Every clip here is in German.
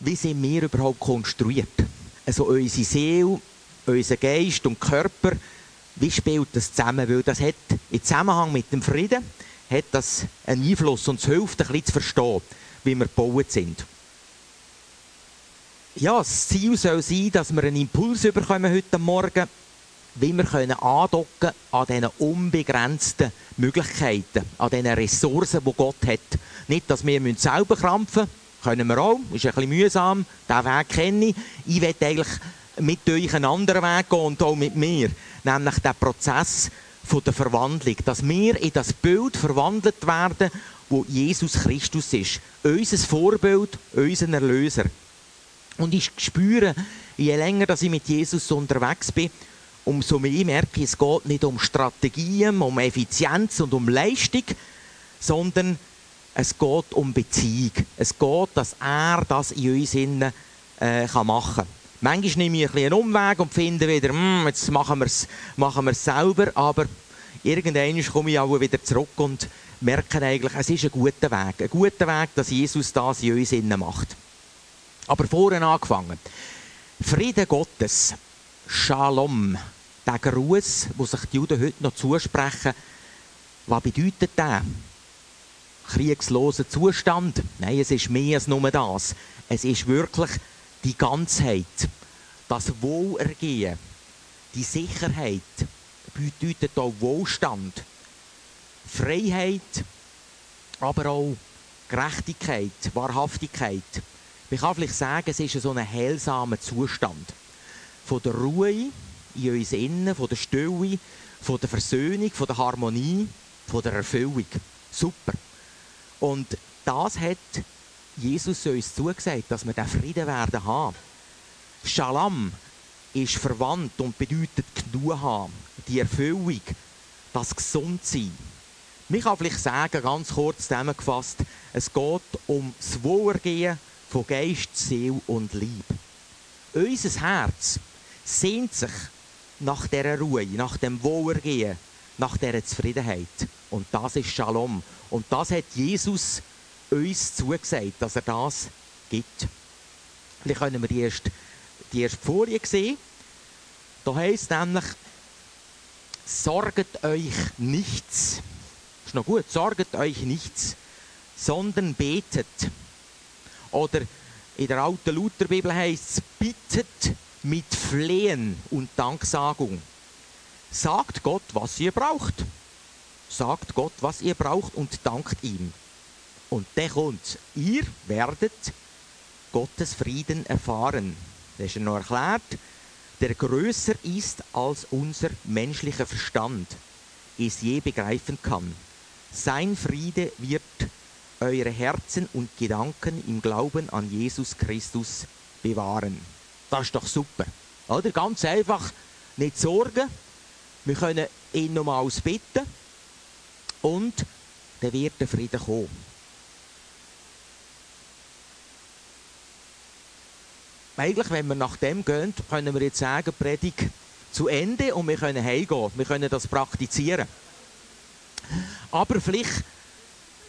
wie sind wir überhaupt konstruiert? Also unsere Seele, unser Geist und Körper, wie spielt das zusammen? Weil das hat im Zusammenhang mit dem Frieden hat das einen Einfluss und es hilft, ein bisschen zu verstehen, wie wir gebaut sind. Ja, das Ziel soll sein, dass wir einen Impuls bekommen heute Morgen, wie wir können andocken an diesen unbegrenzten Möglichkeiten, an diesen Ressourcen, die Gott hat. Nicht, dass wir selber krampfen müssen, können wir auch, ist ein bisschen mühsam, diesen Weg kenne ich. Ich will eigentlich mit euch einen anderen Weg gehen und auch mit mir, nämlich den Prozess der Verwandlung, dass wir in das Bild verwandelt werden, wo Jesus Christus ist. Unser Vorbild, unser Erlöser. Und ich spüre, je länger dass ich mit Jesus unterwegs bin, umso mehr merke ich, es geht nicht um Strategien, um Effizienz und um Leistung, sondern es geht um Beziehung. Es geht, dass er das in uns innen, äh, machen kann. Manchmal nehme ich ein einen Umweg und finde wieder, hm, jetzt machen wir es machen selber, aber irgendwann komme ich auch wieder zurück und merke eigentlich, es ist ein guter Weg. Ein guter Weg, dass Jesus das in uns innen macht. Aber vorhin angefangen. Friede Gottes, Shalom, der Gruß, wo sich die Juden heute noch zusprechen, was bedeutet der? Kriegsloser Zustand? Nein, es ist mehr als nur das. Es ist wirklich die Ganzheit, das Wohlergehen, die Sicherheit, bedeutet auch Wohlstand, Freiheit, aber auch Gerechtigkeit, Wahrhaftigkeit. Man kann vielleicht sagen, es ist so ein heilsamer Zustand. Von der Ruhe in uns innen, von der Stille, von der Versöhnung, von der Harmonie, von der Erfüllung. Super. Und das hat Jesus uns zugesagt, dass wir diesen Frieden werden haben. Shalom ist verwandt und bedeutet genug haben, die Erfüllung, das Gesundsein. Ich kann vielleicht sagen, ganz kurz zusammengefasst, es geht um das Wohlergehen von Geist, Seele und Lieb. Unser Herz sehnt sich nach dieser Ruhe, nach dem Wohlergehen, nach dieser Zufriedenheit. Und das ist Shalom. Und das hat Jesus uns zugesagt, dass er das gibt. Vielleicht können wir die erste, die erste Folie sehen. Da heißt nämlich, sorget euch nichts. Ist noch gut, sorget euch nichts, sondern betet. Oder in der alten Lutherbibel heißt es, bittet mit Flehen und Danksagung. Sagt Gott, was ihr braucht. Sagt Gott, was ihr braucht und dankt ihm. Und dann kommt, ihr werdet Gottes Frieden erfahren. Das ist noch erklärt, der größer ist als unser menschlicher Verstand es je begreifen kann. Sein Friede wird eure Herzen und Gedanken im Glauben an Jesus Christus bewahren. Das ist doch super. Oder? Ganz einfach, nicht sorgen. Wir können ihn nochmals bitten und dann wird der Frieden kommen. Eigentlich, wenn wir nach dem gehen, können wir jetzt sagen, Predigt zu Ende und wir können heimgehen. Wir können das praktizieren. Aber vielleicht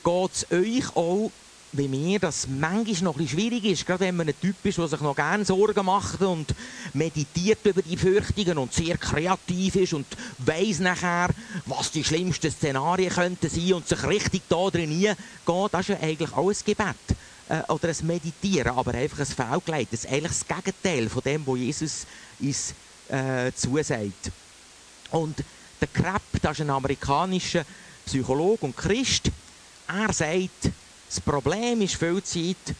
geht es euch auch wie mir, dass manchmal noch ein schwierig ist, gerade wenn man ein Typ ist, der sich noch gerne Sorgen macht und meditiert über die Fürchtungen und sehr kreativ ist und weiss nachher, was die schlimmsten Szenarien könnten sein und sich richtig da drin geht, das ist ja eigentlich ein Gebet äh, oder ein Meditieren, aber einfach ein Fehlgeleit. Das ist eigentlich das Gegenteil von dem, was Jesus uns äh, zusagt. Und der Krepp, das ist ein amerikanischer Psychologe und Christ, er sagt, das Problem ist viel Zeit,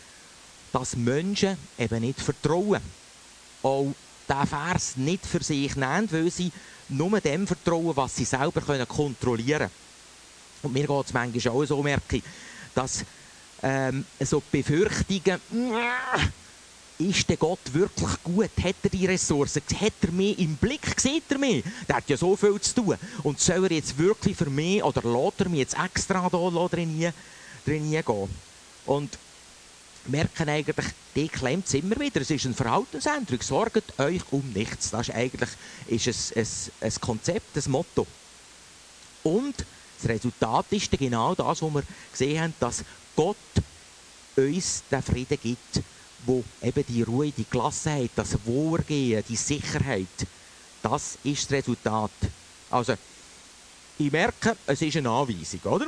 dass Menschen eben nicht vertrauen. Auch diesen Vers nicht für sich nehmen, weil sie nur dem vertrauen, was sie selber kontrollieren können. Und mir geht es manchmal auch so, merke dass ähm, so Befürchtungen, ist der Gott wirklich gut? Hat er die Ressourcen? Hat er mich im Blick? Sieht er mich? Der hat ja so viel zu tun. Und soll er jetzt wirklich für mich, oder lässt er mich jetzt extra da drin, drin gehen? Und merken eigentlich, die klemmt es immer wieder. Es ist ein Verhaltensänderung. Sorgt euch um nichts. Das ist eigentlich ist ein, ein, ein Konzept, ein Motto. Und das Resultat ist genau das, was wir gesehen haben, dass Gott uns den Frieden gibt, wo eben die Ruhe, die Gelassenheit, das Wohlgehen, die Sicherheit, das ist das Resultat. Also, ich merke, es ist eine Anweisung, oder?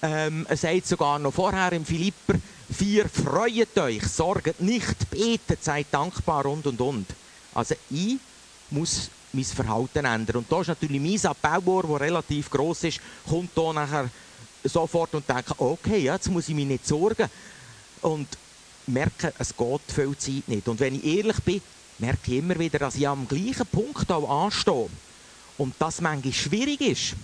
Ähm, er sagt sogar noch vorher im Philipper 4, freut euch, sorgt nicht, betet, seid dankbar und und und. Also ich muss mein Verhalten ändern. Und da ist natürlich mein Appellbohr, der relativ gross ist, kommt da nachher sofort und denkt, okay, jetzt muss ich mich nicht sorgen. Und merke, es geht viel Zeit nicht. Und wenn ich ehrlich bin, merke ich immer wieder, dass ich am gleichen Punkt auch anstehe. Und das manchmal schwierig ist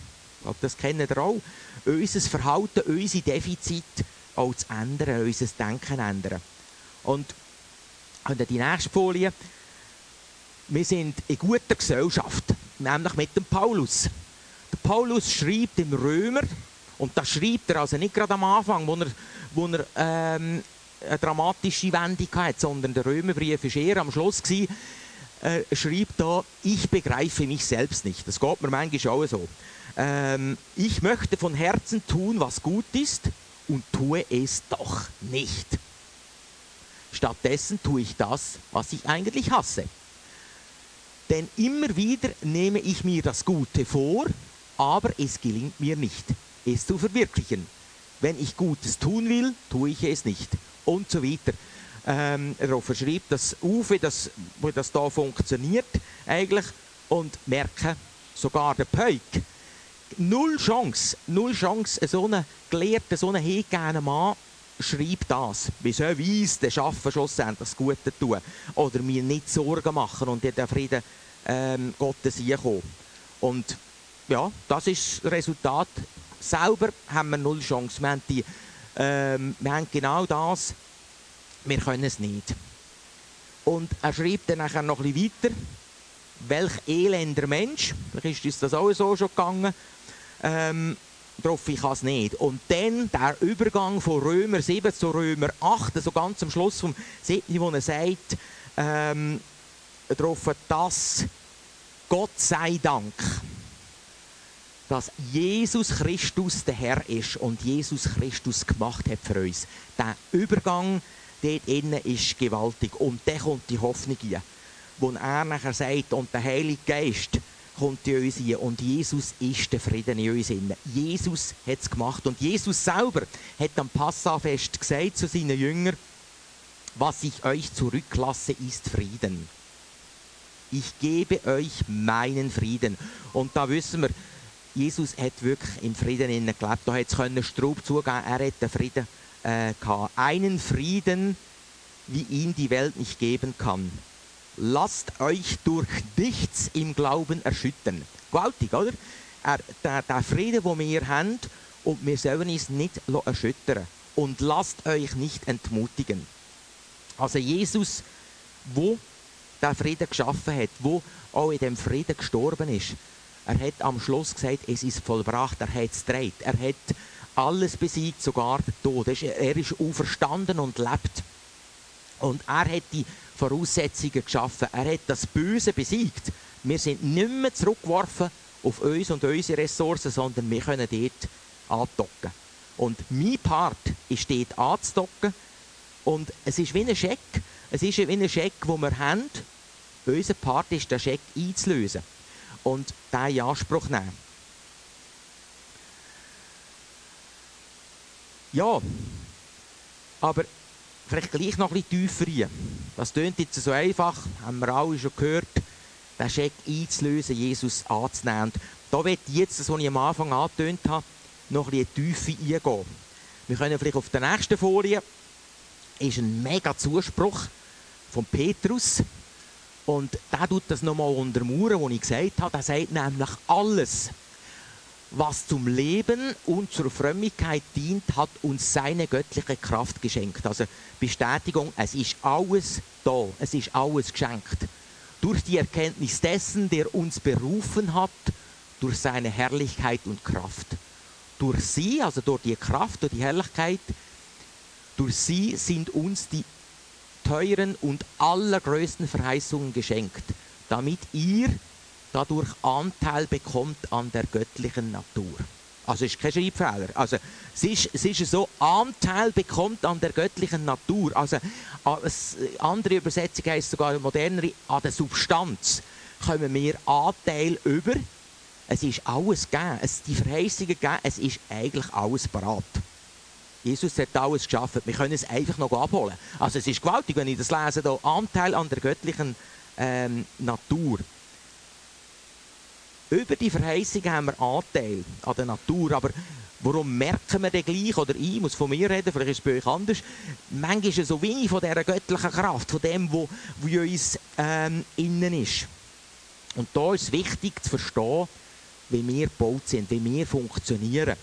glaube, das kennen ihr auch, unser Verhalten, unsere Defizite auch zu ändern, unser Denken ändern. Und die nächste Folie, wir sind in guter Gesellschaft, nämlich mit dem Paulus. Der Paulus schreibt im Römer, und das schreibt er also nicht gerade am Anfang, wo er, wo er ähm, eine dramatische Wendung hat, sondern der Römerbrief war eher am Schluss. Gewesen, äh, schreibt da, ich begreife mich selbst nicht. Das geht mir manchmal auch so ähm, ich möchte von Herzen tun, was gut ist und tue es doch nicht. Stattdessen tue ich das, was ich eigentlich hasse. Denn immer wieder nehme ich mir das Gute vor, aber es gelingt mir nicht, es zu verwirklichen. Wenn ich Gutes tun will, tue ich es nicht. Und so weiter. Ähm, er schreibt, dass Uwe, das, wo das da funktioniert eigentlich und merke, sogar der Peuk null Chance, null Chance, so einen gelehrten, so einen hingegebenen Mann schreibt das. Wie soll weiss, der Schaffen schlussendlich das Gute tun. Oder mir nicht Sorgen machen und in den Frieden ähm, Gottes kommen. Und ja, das ist das Resultat. Selber haben wir null Chance. Wir haben, die, ähm, wir haben genau das, wir können es nicht. Und er schreibt dann nachher noch ein bisschen weiter, welch elender Mensch, vielleicht ist uns das auch so schon gegangen, ähm, drauf, ich es nicht. Und dann der Übergang von Römer 7 zu Römer 8, so ganz am Schluss vom 7, wo er sagt, ähm, drauf, dass Gott sei Dank, dass Jesus Christus der Herr ist und Jesus Christus gemacht hat für uns. Der Übergang dort innen ist gewaltig. Und dann kommt die Hoffnung hier, wo er nachher sagt, und der Heilige Geist, kommt in uns hin. Und Jesus ist der Frieden in uns inne. Jesus hat es gemacht. Und Jesus selber hat am Passafest gesagt zu seinen Jüngern, was ich euch zurücklasse, ist Frieden. Ich gebe euch meinen Frieden. Und da wissen wir, Jesus hat wirklich im Frieden innen gelebt. Da hat es Straub zugeben, er hat den Frieden äh, gehabt. Einen Frieden, wie ihn die Welt nicht geben kann lasst euch durch nichts im Glauben erschüttern. Gewaltig, oder? Er, der, der Frieden, den wir haben, und wir sollen uns nicht erschüttern. Und lasst euch nicht entmutigen. Also Jesus, wo der Frieden geschaffen hat, wo auch in dem Frieden gestorben ist, er hat am Schluss gesagt, es ist vollbracht, er hat es gedreht, er hat alles besiegt, sogar den Tod. Er ist auferstanden und lebt. Und er hat die Voraussetzungen geschaffen. Er hat das Böse besiegt. Wir sind nicht mehr zurückgeworfen auf uns und unsere Ressourcen, sondern wir können dort andocken. Und mein Part ist dort anzudocken. Und es ist wie ein Scheck. Es ist wie ein Scheck, den wir haben. Unser Part ist, den Scheck einzulösen und den in Anspruch nehmen. Ja, aber vielleicht gleich noch bisschen tiefer rein. Das klingt jetzt so einfach, haben wir alle schon gehört, den Scheck einzulösen, Jesus anzunehmen. da wird jetzt, was ich am Anfang angetönt habe, noch ein bisschen Tiefe eingehen. Wir können vielleicht auf der nächsten Folie, ist ein mega Zuspruch von Petrus. Und der tut das nochmal untermauern, was ich gesagt habe. Der sagt nämlich alles, was zum Leben und zur Frömmigkeit dient, hat uns seine göttliche Kraft geschenkt. Also Bestätigung, es ist alles da, es ist alles geschenkt. Durch die Erkenntnis dessen, der uns berufen hat, durch seine Herrlichkeit und Kraft. Durch sie, also durch die Kraft und die Herrlichkeit, durch sie sind uns die teuren und allergrößten Verheißungen geschenkt, damit ihr dadurch Anteil bekommt an der göttlichen Natur. Also ist kein Schreibfehler. Also es ist, es ist so, Anteil bekommt an der göttlichen Natur. Also andere Übersetzung heisst sogar modernere, an der Substanz kommen wir Anteil über. Es ist alles gegeben, es die Verheißungen gegeben, es ist eigentlich alles parat. Jesus hat alles geschaffen. Wir können es einfach noch abholen. Also es ist gewaltig, wenn ich das lese, da Anteil an der göttlichen ähm, Natur. Über die Verheißung haben wir Anteil an der Natur, aber warum merken wir den gleich? Oder ich muss von mir reden, vielleicht ist es bei euch anders. Manchmal ist es so wenig von dieser göttlichen Kraft, von dem, was in uns ähm, innen ist. Und da ist es wichtig zu verstehen, wie wir gebaut sind, wie wir funktionieren.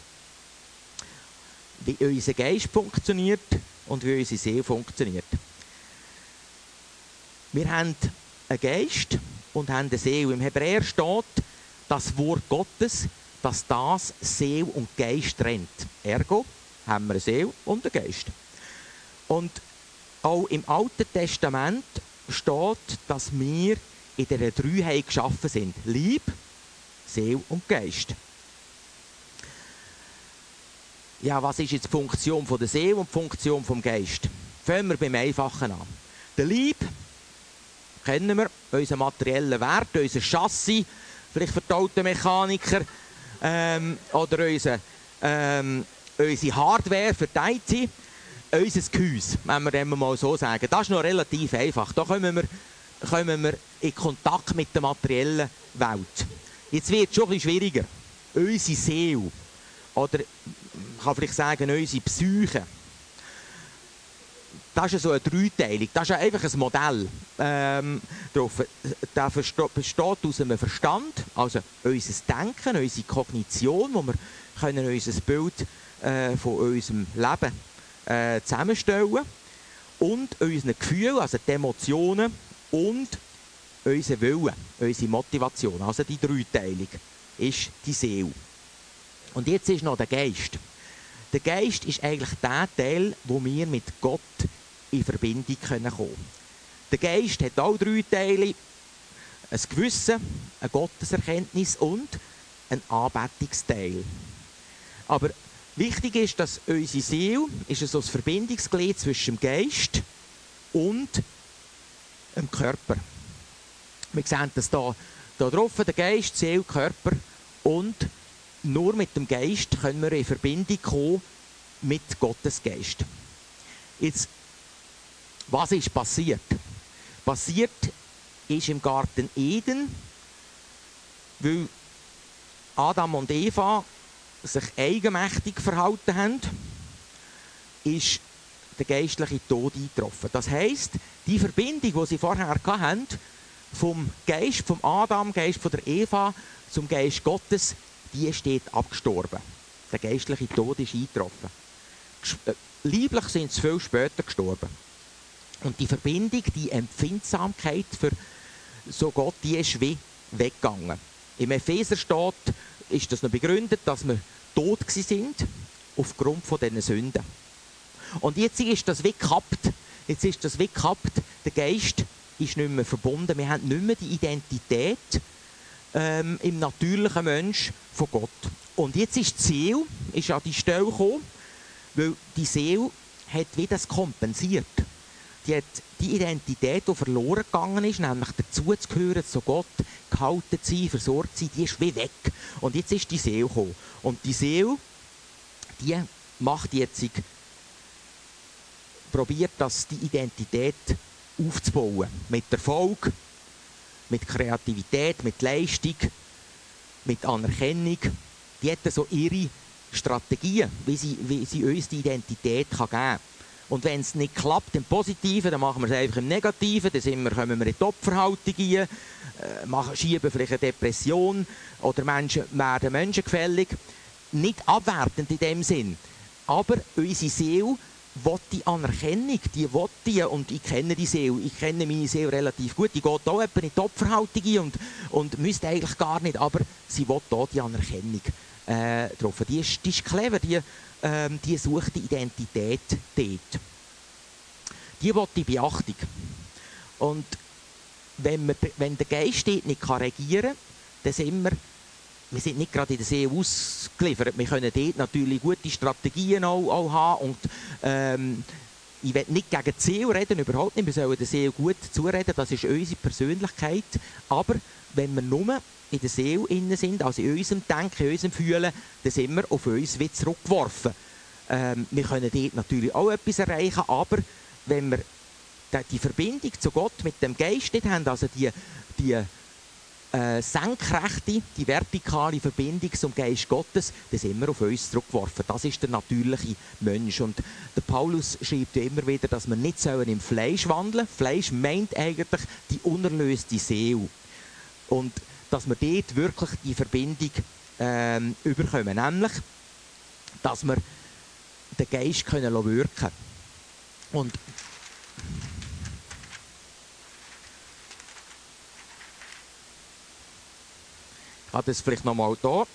Wie unser Geist funktioniert und wie unsere Seele funktioniert. Wir haben einen Geist und haben eine Seele. Im Hebräer steht, das Wort Gottes, dass das Seele und Geist trennt. Ergo haben wir eine Seele und einen Geist. Und auch im Alten Testament steht, dass wir in dieser Dreiheit geschaffen sind. Lieb, Seele und Geist. Ja, was ist jetzt die Funktion der Seele und die Funktion des Geist? Fangen wir beim Einfachen an. Der Lieb kennen wir, unseren materiellen Wert, unser Chassis, vielleicht für die Automechaniker, ähm, oder unser, ähm, unsere Hardware für die IT, unser Gehäuse, wenn wir dem mal so sagen. Das ist noch relativ einfach. Da kommen wir, kommen wir in Kontakt mit der materiellen Welt. Jetzt wird es schon bisschen schwieriger. Unsere Seele, oder ich kann vielleicht sagen, unsere Psyche, das ist so eine Dreiteilung. Das ist einfach ein Modell ähm, drauf. Das besteht aus einem Verstand, also unser Denken, unsere Kognition, wo wir können unser Bild äh, von unserem Leben äh, zusammenstellen und unseren Gefühlen, also die Emotionen und unser Willen, unsere Motivation. Also die Dreiteilung ist die Seele. Und jetzt ist noch der Geist. Der Geist ist eigentlich der Teil, wo wir mit Gott in Verbindung kommen können. Der Geist hat auch drei Teile. Ein Gewissen, eine Gotteserkenntnis und ein Anbetungsteil. Aber wichtig ist, dass unsere Seele ist so ein Verbindungsglied zwischen dem Geist und dem Körper. Wir sehen das hier, hier drauf, der Geist, Seele, Körper und nur mit dem Geist können wir in Verbindung kommen mit Gottes Geist. Jetzt was ist passiert? Passiert ist im Garten Eden, weil Adam und Eva sich eigenmächtig verhalten haben, ist der geistliche Tod eingetroffen. Das heisst, die Verbindung, die sie vorher hatten, vom Geist, vom Adam, Geist von der Eva zum Geist Gottes, die steht abgestorben. Der geistliche Tod ist eingetroffen. Äh, lieblich sind sie viel später gestorben. Und die Verbindung, die Empfindsamkeit für so Gott, die ist wie weggegangen. Im Epheser steht, ist das noch begründet, dass wir tot sind aufgrund von diesen Sünden. Und jetzt ist das wie gekappt. Jetzt ist das wie gekappt. Der Geist ist nicht mehr verbunden. Wir haben nicht mehr die Identität ähm, im natürlichen Mensch von Gott. Und jetzt ist die Seele ist an die Stelle gekommen, weil die Seele hat wie das kompensiert die, hat die Identität, die verloren gegangen ist, nämlich dazu zu Gott gehalten zu sein, versorgt zu sein, die ist wie weg. Und jetzt ist die Seele gekommen. Und die Seele, die macht jetzt, probiert das, die Identität aufzubauen. Mit Erfolg, mit Kreativität, mit Leistung, mit Anerkennung. Die hat so ihre Strategien, wie sie, wie sie uns die Identität kann geben kann. Und wenn es nicht klappt im Positiven, dann machen wir es einfach im Negativen. Dann sind wir, kommen wir in die Opferhaltung rein, äh, machen, schieben vielleicht eine Depression oder Menschen werden menschengefällig. Nicht abwertend in dem Sinn. Aber unsere Seele will die Anerkennung, die will die, und ich kenne die Seele, ich kenne meine Seele relativ gut, die geht auch in die Opferhaltung ein und, und müsste eigentlich gar nicht, aber sie will auch die Anerkennung äh, drauf. Die ist, die ist clever, die ähm, die sucht die Identität dort. Die will die Beachtung. Und wenn, man, wenn der Geist dort nicht regieren kann, dann sind wir wir sind nicht gerade in der See ausgeliefert. Wir können dort natürlich gute Strategien auch, auch haben und ähm, ich will nicht gegen die Ziel reden, überhaupt nicht. Wir sollen der Seele gut zureden, das ist unsere Persönlichkeit. Aber wenn wir nur in der Seele innen sind, also in unserem Denken, in unserem Fühlen, dann sind wir auf uns wie zurückgeworfen. Ähm, wir können dort natürlich auch etwas erreichen, aber wenn wir die Verbindung zu Gott mit dem Geist nicht haben, also die, die äh, senkrechte, die vertikale Verbindung zum Geist Gottes, das immer auf uns zurückgeworfen. Das ist der natürliche Mensch. Und der Paulus schreibt ja immer wieder, dass wir nicht sollen im Fleisch wandeln Fleisch meint eigentlich die unerlöste Seele. Und dass wir dort wirklich die Verbindung ähm, überkommen. Nämlich, dass wir den Geist können wirken können. Und Ich kann das vielleicht noch mal hier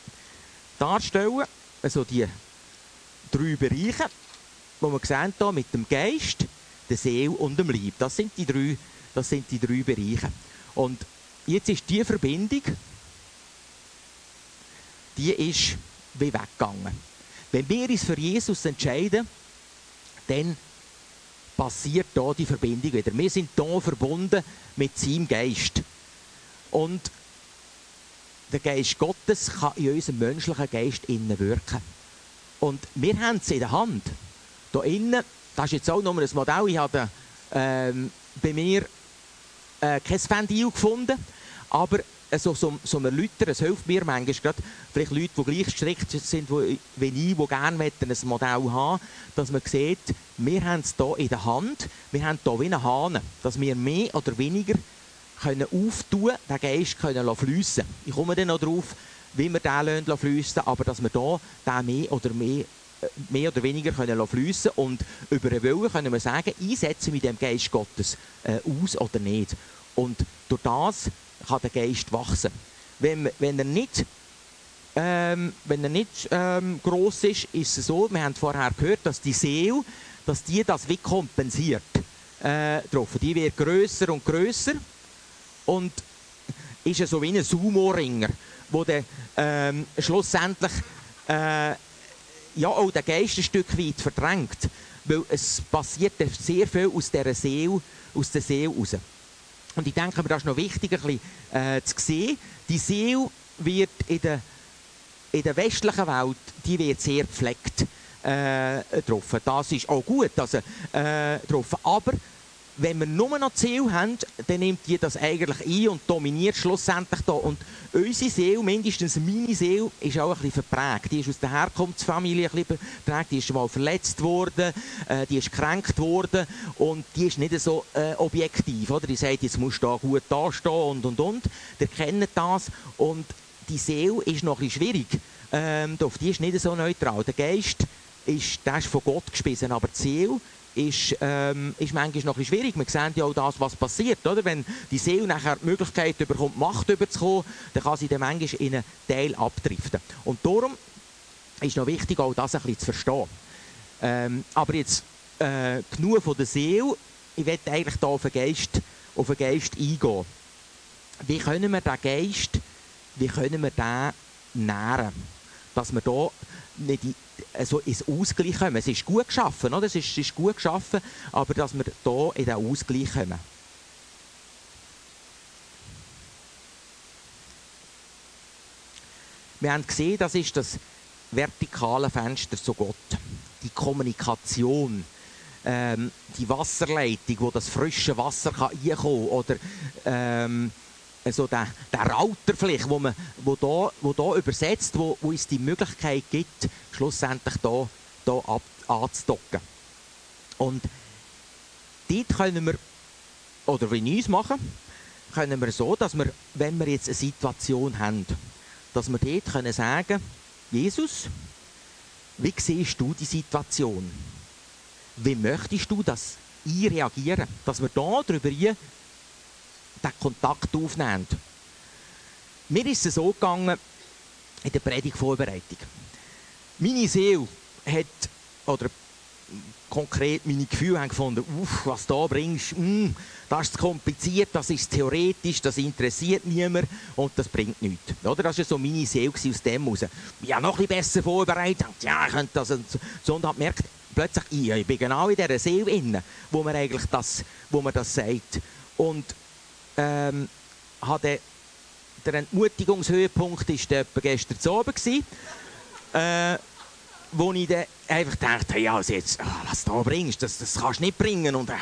darstellen. Also die drei Bereiche, die wir sehen hier mit dem Geist, der Seele und dem Leib. Das sind die drei, das sind die drei Bereiche. Und jetzt ist die Verbindung, die ist wie weggegangen. Wenn wir uns für Jesus entscheiden, dann passiert hier die Verbindung wieder. Wir sind hier verbunden mit seinem Geist. Und der Geist Gottes kann in unserem menschlichen Geist innen wirken. Und wir haben es in der Hand. Hier innen, das ist jetzt auch nur ein Modell, ich habe ähm, bei mir äh, kein Ventil gefunden, aber so, so, so ein Erläutern, es hilft mir manchmal gerade, vielleicht Leute, die gleich gestrickt sind wie ich, die gerne ein Modell haben dass man sieht, wir haben es hier in der Hand, wir haben hier wie einen Hahn, dass wir mehr oder weniger können auftun, den Geist können fliessen Ich komme dann noch darauf, wie wir den fliessen aber dass wir hier den mehr oder mehr äh, mehr oder weniger können fliessen und über den Willen können wir sagen, einsetzen wir dem Geist Gottes äh, aus oder nicht. Und durch das kann der Geist wachsen. Wenn, wenn er nicht, ähm, wenn er nicht ähm, gross ist, ist es so, wir haben vorher gehört, dass die Seele, dass die das wie kompensiert. Äh. Die wird grösser und grösser und ist so wie ein Sumo-Ringer, der dann ähm, schlussendlich äh, ja, auch den Geist ein Stück weit verdrängt. Weil es passiert sehr viel aus dieser Seele, aus der Seele raus. Und ich denke mir, das ist noch wichtig, ein bisschen, äh, zu sehen. Die Seele wird in der, in der westlichen Welt die wird sehr gepflegt äh. Das ist auch gut also, äh. Aber wenn wir nur noch Ziel haben, dann nimmt die das eigentlich ein und dominiert schlussendlich da. Und unsere Seele, mindestens meine Seele, ist auch ein bisschen verprägt. Die ist aus der Herkunftsfamilie ein verprägt, die ist mal verletzt worden, äh, die ist gekränkt worden und die ist nicht so äh, objektiv. Oder? Die sagt, jetzt musst du da gut dastehen und und und. Die kennen das und die Seele ist noch ein bisschen schwierig. Ähm, die ist nicht so neutral. Der Geist ist, der ist von Gott gespissen, aber die Seele ist, ähm, ist manchmal noch ein schwierig. Wir sehen ja auch das, was passiert. Oder? Wenn die Seele nachher die Möglichkeit bekommt, Macht überzukommen, dann kann sie dann manchmal in einen Teil abdriften. Und darum ist noch wichtig, auch das ein bisschen zu verstehen. Ähm, aber jetzt äh, genug von der Seele. Ich möchte eigentlich hier auf den Geist, auf den Geist eingehen. Wie können wir den Geist, wie können wir den nähren? Dass wir hier nicht also ins Ausgleich kommen. Es ist gut geschaffen, oder? Es ist, ist gut geschaffen, aber dass wir hier in den Ausgleich kommen. Wir haben gesehen, das ist das vertikale Fenster zu Gott. Die Kommunikation, ähm, die Wasserleitung, wo das frische Wasser kann reinkommen kann. Oder ähm, also der, der Router wo, man, wo, da, wo da übersetzt, wo, wo uns die Möglichkeit gibt, schlussendlich da, da ab, anzudocken. Und dort können wir, oder wie wir es machen, können wir so, dass wir, wenn wir jetzt eine Situation haben, dass wir dort können sagen, Jesus, wie siehst du die Situation? Wie möchtest du, dass ich reagiere? Dass wir da darüber den Kontakt aufnehmen. Mir ist es so gegangen in der Predigtvorbereitung. Meine Seele hat, oder konkret meine Gefühle haben gefunden, uff, was da bringst, mm, das ist kompliziert, das ist theoretisch, das interessiert niemand und das bringt nichts. Oder? Das war so meine Seele aus dem heraus. Ja, noch ein bisschen besser vorbereitet, ja, ich könnte das und so. Und habe gemerkt, plötzlich, ich, ich bin genau in dieser Seele inne, wo man eigentlich das, wo man das sagt. Und ähm, hatte der Entmutigungshöhepunkt war gestern zu oben. Äh, wo ich dann einfach dachte, ja, also jetzt, ah, was du da bringst, das, das kannst du nicht bringen und äh,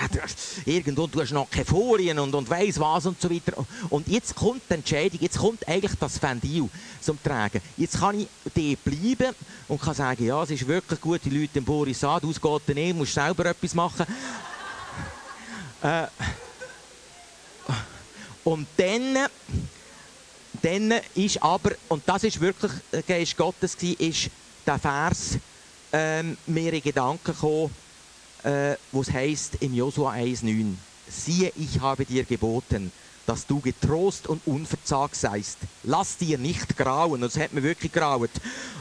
irgendwo du hast noch keine Folien und, und weiss was und so weiter. Und jetzt kommt die Entscheidung, jetzt kommt eigentlich das Ventil zum Tragen. Jetzt kann ich dort bleiben und kann sagen, ja, es ist wirklich gut, die Leute im Boris ausgeht nicht, musst selber etwas machen. äh, und dann, dann ist aber, und das ist wirklich Geist Gottes ist der Vers ähm, mir in Gedanken gekommen, äh, wo es heißt im Josua 1,9: Siehe, ich habe dir geboten, dass du getrost und unverzagt seist. Lass dir nicht grauen, und das hat mir wirklich graut.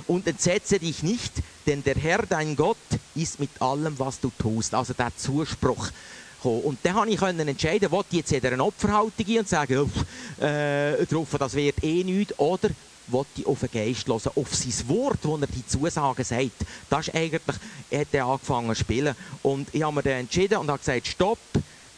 Und entsetze dich nicht, denn der Herr, dein Gott, ist mit allem, was du tust. Also der Zuspruch. Und dann konnte ich entscheiden, ob ich jetzt in eine Opferhaltung gehen und sagen, äh, das wird eh nichts, oder will ich auf den Geist hören, auf sein Wort, wo er die Zusagen sagt. Das ist eigentlich, er hat angefangen zu spielen. Und ich habe mir dann entschieden und habe gesagt, stopp,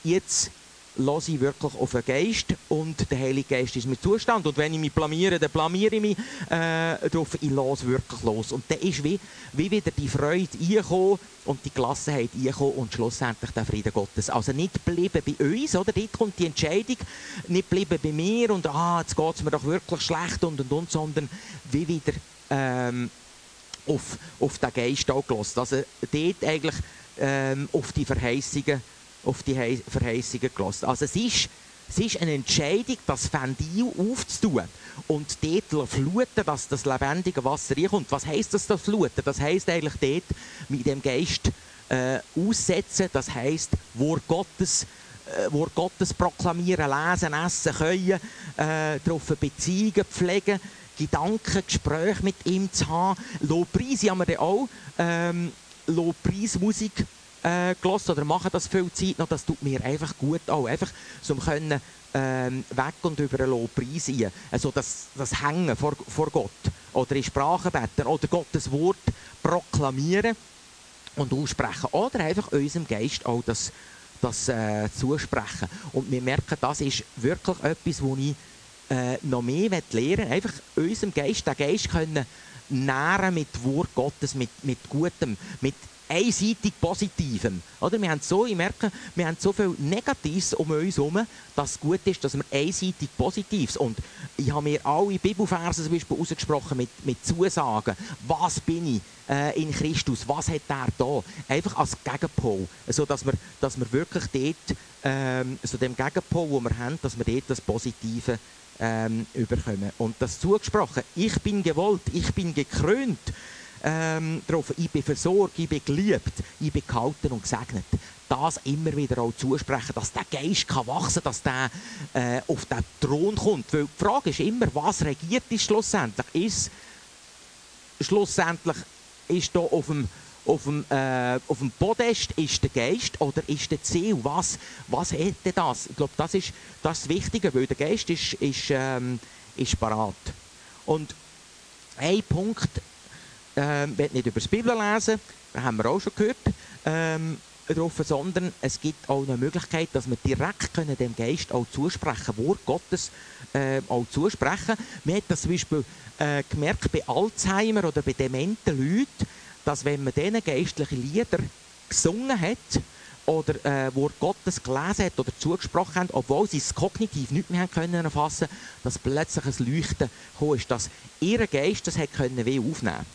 jetzt lasse ich wirklich auf den Geist und der Heilige Geist ist mir Zustand. Und wenn ich mich blamiere, dann blamiere ich mich äh, darauf, ich lasse wirklich los. Und dann ist wie, wie wieder die Freude reingekommen und die Gelassenheit reingekommen und schlussendlich der Frieden Gottes. Also nicht bleiben bei uns, oder? Dort kommt die Entscheidung, nicht bleiben bei mir und ah, jetzt geht es mir doch wirklich schlecht und und und, sondern wie wieder ähm, auf, auf den Geist auch gelassen. Also dort eigentlich ähm, auf die Verheißungen auf die Verheißungen gelassen. Also es ist, es ist eine Entscheidung, das Ventil aufzutun und dort fluten, dass das lebendige Wasser reinkommt. Was heisst das, das fluten? Das heisst eigentlich dort mit dem Geist äh, aussetzen, das heisst Wort Gottes äh, Gottes proklamieren, lesen, essen, können, äh, darauf Beziehungen pflegen, Gedanken, Gespräche mit ihm zu haben. Lobpreis haben wir dann auch. Ähm, Lobpreismusik äh, gelassen oder machen das viel Zeit noch. Das tut mir einfach gut auch. Einfach so können ähm, weg und über einen Lobpreis ein. Also das, das Hängen vor, vor Gott oder in Sprachen beten oder Gottes Wort proklamieren und aussprechen. Oder einfach unserem Geist auch das, das äh, zusprechen. Und wir merken, das ist wirklich etwas, wo ich äh, noch mehr lernen. Einfach unserem Geist, den Geist können nähren mit Wort Gottes, mit, mit Gutem, mit einseitig Positivem. Oder? Wir, haben so, ich merke, wir haben so viel Negatives um uns herum, dass es gut ist, dass wir einseitig Positives. Und ich habe mir alle Bibelverse zum Beispiel ausgesprochen mit, mit Zusagen. Was bin ich äh, in Christus? Was hat er da? Einfach als Gegenpol. So dass wir, dass wir wirklich dort, ähm, so dem Gegenpol, wo wir haben, dass wir dort das Positive ähm, überkommen. Und das zugesprochen. Ich bin gewollt, ich bin gekrönt ähm, darauf, ich bin versorgt, ich bin geliebt, ich bin gehalten und gesegnet. Das immer wieder auch zusprechen, dass der Geist kann wachsen kann, dass der äh, auf den Thron kommt. Weil die Frage ist immer, was regiert ist schlussendlich? Ist schlussendlich ist da auf dem auf dem, äh, auf dem Podest ist der Geist oder ist der Ziel? Was, was hätte das? Ich glaube, das ist das Wichtige, weil der Geist ist, ist, ähm, ist parat. Und ein Punkt ähm, will nicht über die Bibel lesen, das haben wir auch schon gehört, ähm, drauf, sondern es gibt auch eine Möglichkeit, dass wir direkt können dem Geist auch zusprechen, Wort Gottes äh, auch zusprechen. Man hat das zum Beispiel äh, gemerkt bei Alzheimer oder bei dementen Leuten, dass wenn man denen geistliche Lieder gesungen hat, oder äh, Wort Gottes gelesen hat oder zugesprochen haben, obwohl sie es kognitiv nicht mehr haben können erfassen, dass plötzlich ein Leuchten ist, dass ihr Geist das hat können wie aufnehmen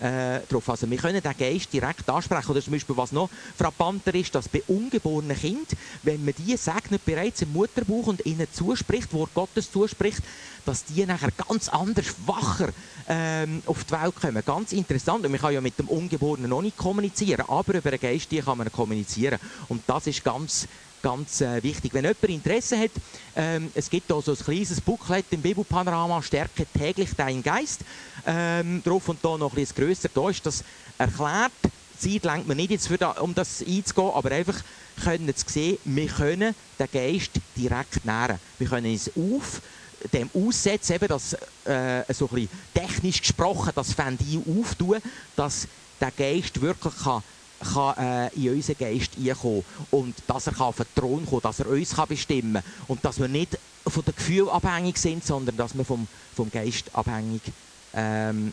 äh, drauf. Also wir können den Geist direkt ansprechen. Oder zum Beispiel, was noch frappanter ist, dass bei ungeborenen Kindern, wenn man die segnet bereits im Mutterbuch und ihnen zuspricht, Wort Gottes zuspricht, dass die nachher ganz anders, wacher ähm, auf die Welt kommen. Ganz interessant. Und man kann ja mit dem Ungeborenen noch nicht kommunizieren, aber über den Geist die kann man kommunizieren. Und das ist ganz ganz äh, wichtig. Wenn jemand Interesse hat, ähm, es gibt auch so ein kleines Booklet im Bibelpanorama «Stärke täglich deinen Geist» ähm, drauf und da noch ein grösser. Da ist das erklärt, Zeit lenkt mir nicht jetzt, für da, um das einzugehen, aber einfach können zu sehen, wir können den Geist direkt nähren. Wir können uns auf dem aussetzen, eben das, äh, so ein technisch gesprochen, das Ventil auftun, dass der Geist wirklich kann, kann äh, in unseren Geist reinkommen und dass er auf den Thron kommen dass er uns kann bestimmen kann und dass wir nicht von den Gefühlen abhängig sind, sondern dass wir vom, vom Geist abhängig ähm,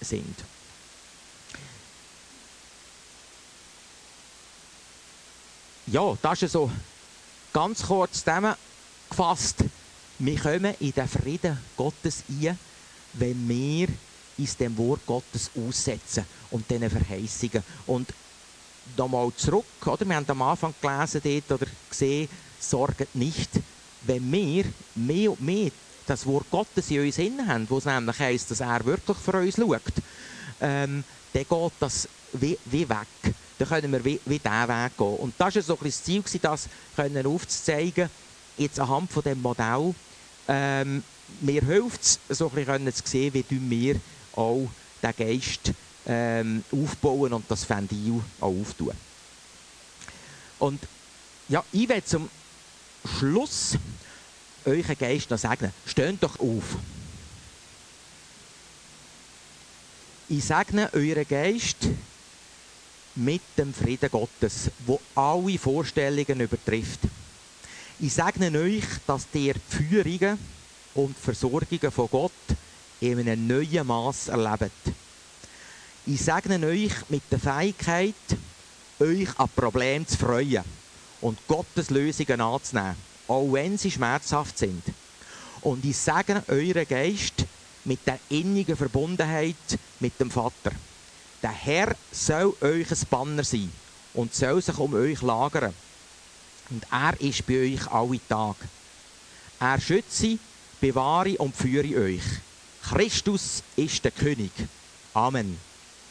sind. Ja, das ist so ganz kurz zusammengefasst. Wir kommen in den Frieden Gottes ein, wenn wir uns dem Wort Gottes aussetzen und diesen Verheißungen. Und nochmal zurück, oder? wir haben am Anfang gelesen dort, oder gesehen, sorgt nicht, wenn wir mehr und mehr das Wort Gottes in uns innen haben, wo es nämlich heisst, dass er wirklich für uns schaut, ähm, dann geht das wie, wie weg. Dann können wir wie, wie diesen Weg gehen. Und das war so ein das Ziel, das können aufzuzeigen, jetzt anhand von dem Modell. Ähm, mir hilft es, so ein bisschen zu sehen, wie wir auch den Geist ähm, aufbauen und das Ventil auch auftun. Und ja, ich werde zum Schluss euren Geist noch segnen. Steht doch auf. Ich segne euren Geist mit dem Frieden Gottes, wo alle Vorstellungen übertrifft. Ich segne euch, dass ihr die Führungen und Versorgungen von Gott in einem neuen Maß erlebt. Ich segne euch mit der Fähigkeit, euch an Problemen zu freuen und Gottes Lösungen anzunehmen, auch wenn sie schmerzhaft sind. Und ich segne euren Geist mit der innigen Verbundenheit mit dem Vater. Der Herr soll euch ein Banner sein und soll sich um euch lagern. Und er ist bei euch alle Tag. Er schütze, bewahre und führe euch. Christus ist der König. Amen.